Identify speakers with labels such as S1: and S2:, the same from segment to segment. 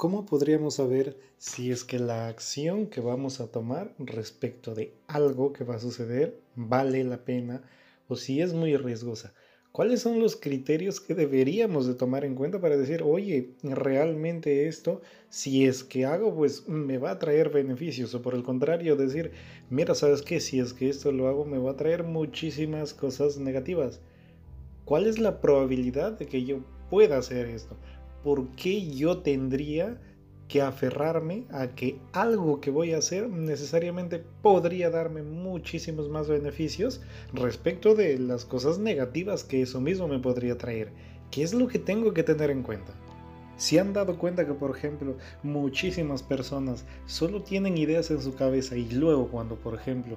S1: ¿Cómo podríamos saber si es que la acción que vamos a tomar respecto de algo que va a suceder vale la pena o si es muy riesgosa? ¿Cuáles son los criterios que deberíamos de tomar en cuenta para decir, oye, realmente esto, si es que hago, pues me va a traer beneficios? O por el contrario, decir, mira, ¿sabes qué? Si es que esto lo hago, me va a traer muchísimas cosas negativas. ¿Cuál es la probabilidad de que yo pueda hacer esto? ¿Por qué yo tendría que aferrarme a que algo que voy a hacer necesariamente podría darme muchísimos más beneficios respecto de las cosas negativas que eso mismo me podría traer? ¿Qué es lo que tengo que tener en cuenta? Si han dado cuenta que, por ejemplo, muchísimas personas solo tienen ideas en su cabeza y luego cuando, por ejemplo,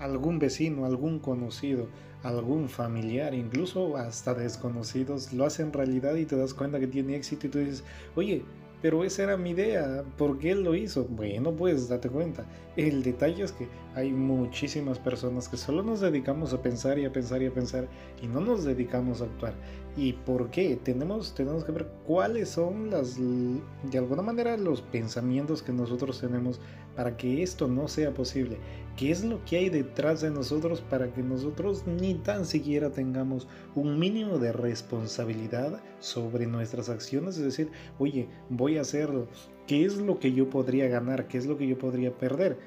S1: algún vecino, algún conocido, algún familiar, incluso hasta desconocidos, lo hacen realidad y te das cuenta que tiene éxito y tú dices, oye, pero esa era mi idea, ¿por qué lo hizo? Bueno, pues date cuenta. El detalle es que hay muchísimas personas que solo nos dedicamos a pensar y a pensar y a pensar y no nos dedicamos a actuar. ¿Y por qué? Tenemos, tenemos que ver cuáles son las, de alguna manera, los pensamientos que nosotros tenemos para que esto no sea posible. ¿Qué es lo que hay detrás de nosotros para que nosotros ni tan siquiera tengamos un mínimo de responsabilidad sobre nuestras acciones? Es decir, oye, voy a hacerlo. ¿Qué es lo que yo podría ganar? ¿Qué es lo que yo podría perder?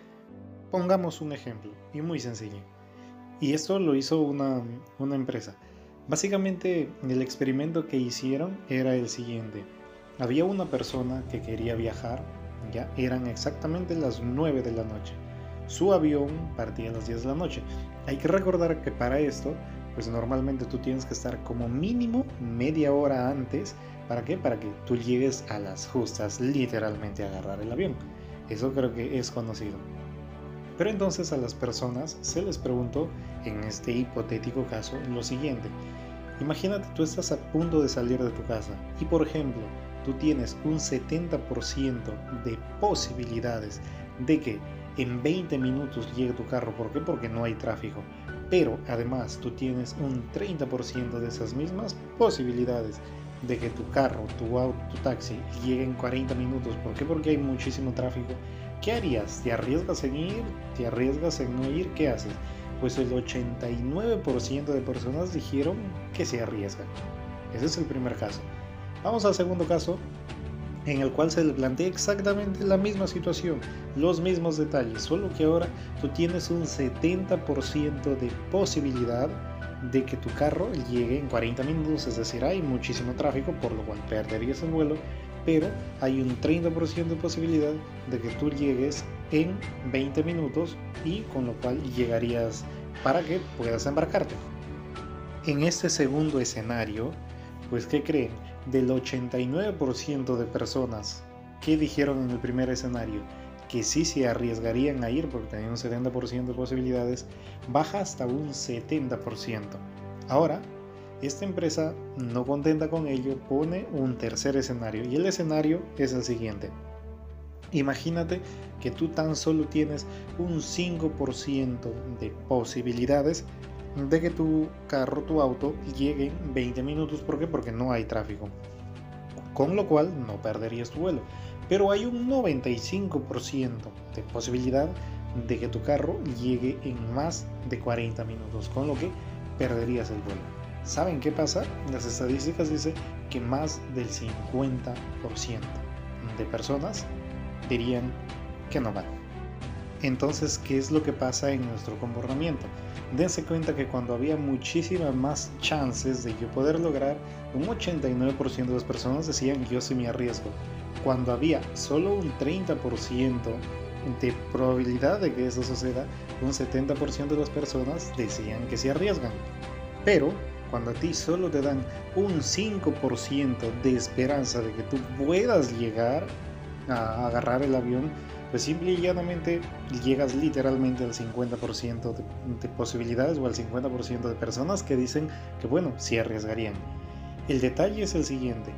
S1: Pongamos un ejemplo, y muy sencillo. Y esto lo hizo una, una empresa. Básicamente el experimento que hicieron era el siguiente. Había una persona que quería viajar, ya eran exactamente las 9 de la noche. Su avión partía a las 10 de la noche. Hay que recordar que para esto, pues normalmente tú tienes que estar como mínimo media hora antes. ¿Para qué? Para que tú llegues a las justas, literalmente a agarrar el avión. Eso creo que es conocido. Pero entonces a las personas se les preguntó, en este hipotético caso, lo siguiente. Imagínate tú estás a punto de salir de tu casa y por ejemplo, tú tienes un 70% de posibilidades de que en 20 minutos llegue tu carro. ¿Por qué? Porque no hay tráfico. Pero además tú tienes un 30% de esas mismas posibilidades de que tu carro, tu auto, tu taxi llegue en 40 minutos. ¿Por qué? Porque hay muchísimo tráfico. ¿Qué harías? ¿Te arriesgas en ir? ¿Te arriesgas en no ir? ¿Qué haces? Pues el 89% de personas dijeron que se arriesgan. Ese es el primer caso. Vamos al segundo caso, en el cual se le plantea exactamente la misma situación, los mismos detalles, solo que ahora tú tienes un 70% de posibilidad de que tu carro llegue en 40 minutos, es decir, hay muchísimo tráfico, por lo cual perderías el vuelo, pero hay un 30% de posibilidad de que tú llegues en 20 minutos y con lo cual llegarías para que puedas embarcarte. En este segundo escenario, pues ¿qué creen? Del 89% de personas que dijeron en el primer escenario que sí se arriesgarían a ir porque tenían un 70% de posibilidades, baja hasta un 70%. Ahora, esta empresa, no contenta con ello, pone un tercer escenario y el escenario es el siguiente. Imagínate que tú tan solo tienes un 5% de posibilidades de que tu carro, tu auto llegue en 20 minutos. ¿Por qué? Porque no hay tráfico. Con lo cual no perderías tu vuelo. Pero hay un 95% de posibilidad de que tu carro llegue en más de 40 minutos. Con lo que perderías el vuelo. ¿Saben qué pasa? Las estadísticas dicen que más del 50% de personas dirían que no van. Entonces, ¿qué es lo que pasa en nuestro comportamiento? Dense cuenta que cuando había muchísimas más chances de yo poder lograr, un 89% de las personas decían yo sí me arriesgo. Cuando había solo un 30% de probabilidad de que eso suceda, un 70% de las personas decían que se arriesgan. Pero cuando a ti solo te dan un 5% de esperanza de que tú puedas llegar a agarrar el avión, pues simple y llanamente llegas literalmente al 50% de, posibilidades o al 50% de personas que dicen que bueno, sí arriesgarían. El detalle es el siguiente,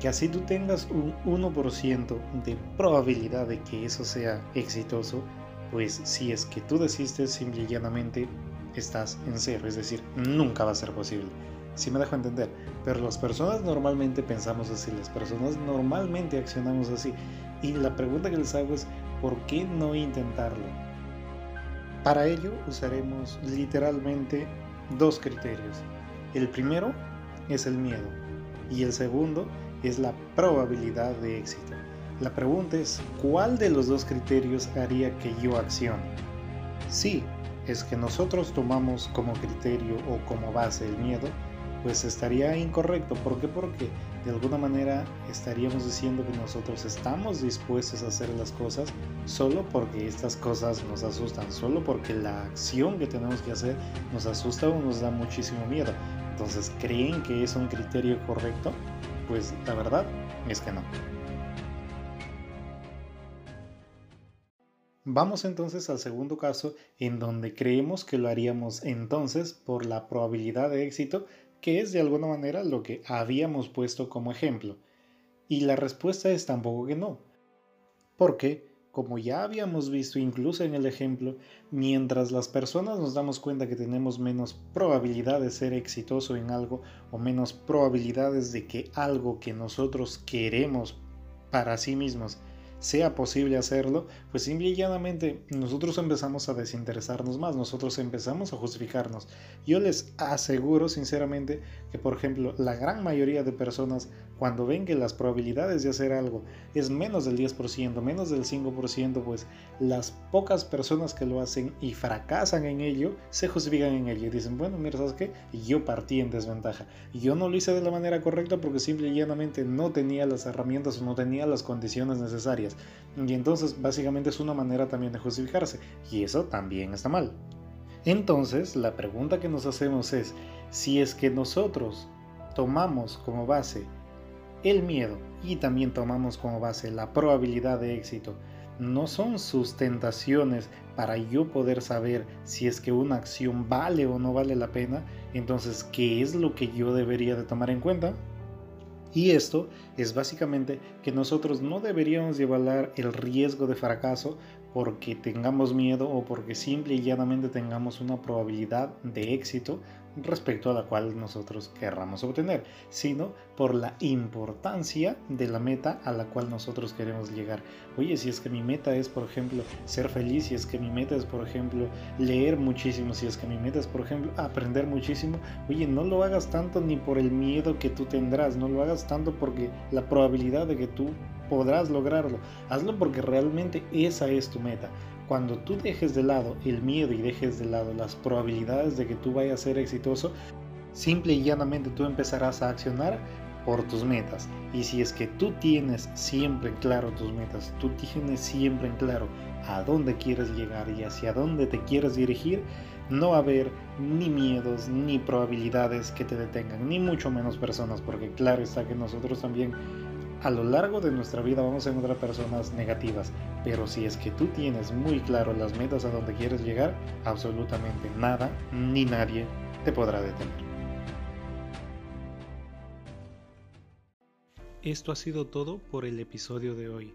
S1: que así tú tengas un 1% de probabilidad de que eso sea exitoso, pues si es que tú desistes, simple y llanamente estás en cero, es decir, nunca va a ser posible. si me dejo entender, pero las personas normalmente pensamos así, las personas normalmente accionamos así. Y la pregunta que les hago es, ¿por qué no intentarlo? Para ello usaremos literalmente dos criterios. El primero es el miedo y el segundo es la probabilidad de éxito. La pregunta es, ¿cuál de los dos criterios haría que yo accione? Si es que nosotros tomamos como criterio o como base el miedo, pues estaría incorrecto. ¿Por qué? Porque de alguna manera estaríamos diciendo que nosotros estamos dispuestos a hacer las cosas solo porque estas cosas nos asustan, solo porque la acción que tenemos que hacer nos asusta o nos da muchísimo miedo. Entonces, ¿creen que es un criterio correcto? Pues la verdad es que no. Vamos entonces al segundo caso en donde creemos que lo haríamos entonces por la probabilidad de éxito que es de alguna manera lo que habíamos puesto como ejemplo. Y la respuesta es tampoco que no. Porque, como ya habíamos visto incluso en el ejemplo, mientras las personas nos damos cuenta que tenemos menos probabilidad de ser exitoso en algo o menos probabilidades de que algo que nosotros queremos para sí mismos sea posible hacerlo, pues simple y nosotros empezamos a desinteresarnos más, nosotros empezamos a justificarnos. Yo les aseguro sinceramente que, por ejemplo, la gran mayoría de personas cuando ven que las probabilidades de hacer algo es menos del 10%, menos del 5%, pues las pocas personas que lo hacen y fracasan en ello, se justifican en ello y dicen, bueno, mira, ¿sabes qué? Yo partí en desventaja. Yo no lo hice de la manera correcta porque simple y llanamente no tenía las herramientas o no tenía las condiciones necesarias. Y entonces básicamente es una manera también de justificarse. Y eso también está mal. Entonces, la pregunta que nos hacemos es, si es que nosotros tomamos como base el miedo y también tomamos como base la probabilidad de éxito, no son sustentaciones para yo poder saber si es que una acción vale o no vale la pena, entonces, ¿qué es lo que yo debería de tomar en cuenta? Y esto es básicamente que nosotros no deberíamos evaluar el riesgo de fracaso porque tengamos miedo o porque simple y llanamente tengamos una probabilidad de éxito respecto a la cual nosotros querramos obtener, sino por la importancia de la meta a la cual nosotros queremos llegar. Oye, si es que mi meta es, por ejemplo, ser feliz, si es que mi meta es, por ejemplo, leer muchísimo, si es que mi meta es, por ejemplo, aprender muchísimo, oye, no lo hagas tanto ni por el miedo que tú tendrás, no lo hagas tanto porque la probabilidad de que tú podrás lograrlo, hazlo porque realmente esa es tu meta. Cuando tú dejes de lado el miedo y dejes de lado las probabilidades de que tú vayas a ser exitoso, simple y llanamente tú empezarás a accionar por tus metas. Y si es que tú tienes siempre en claro tus metas, tú tienes siempre en claro a dónde quieres llegar y hacia dónde te quieres dirigir, no va a haber ni miedos ni probabilidades que te detengan, ni mucho menos personas, porque claro está que nosotros también a lo largo de nuestra vida vamos a encontrar personas negativas, pero si es que tú tienes muy claro las metas a donde quieres llegar, absolutamente nada ni nadie te podrá detener. Esto ha sido todo por el episodio de hoy.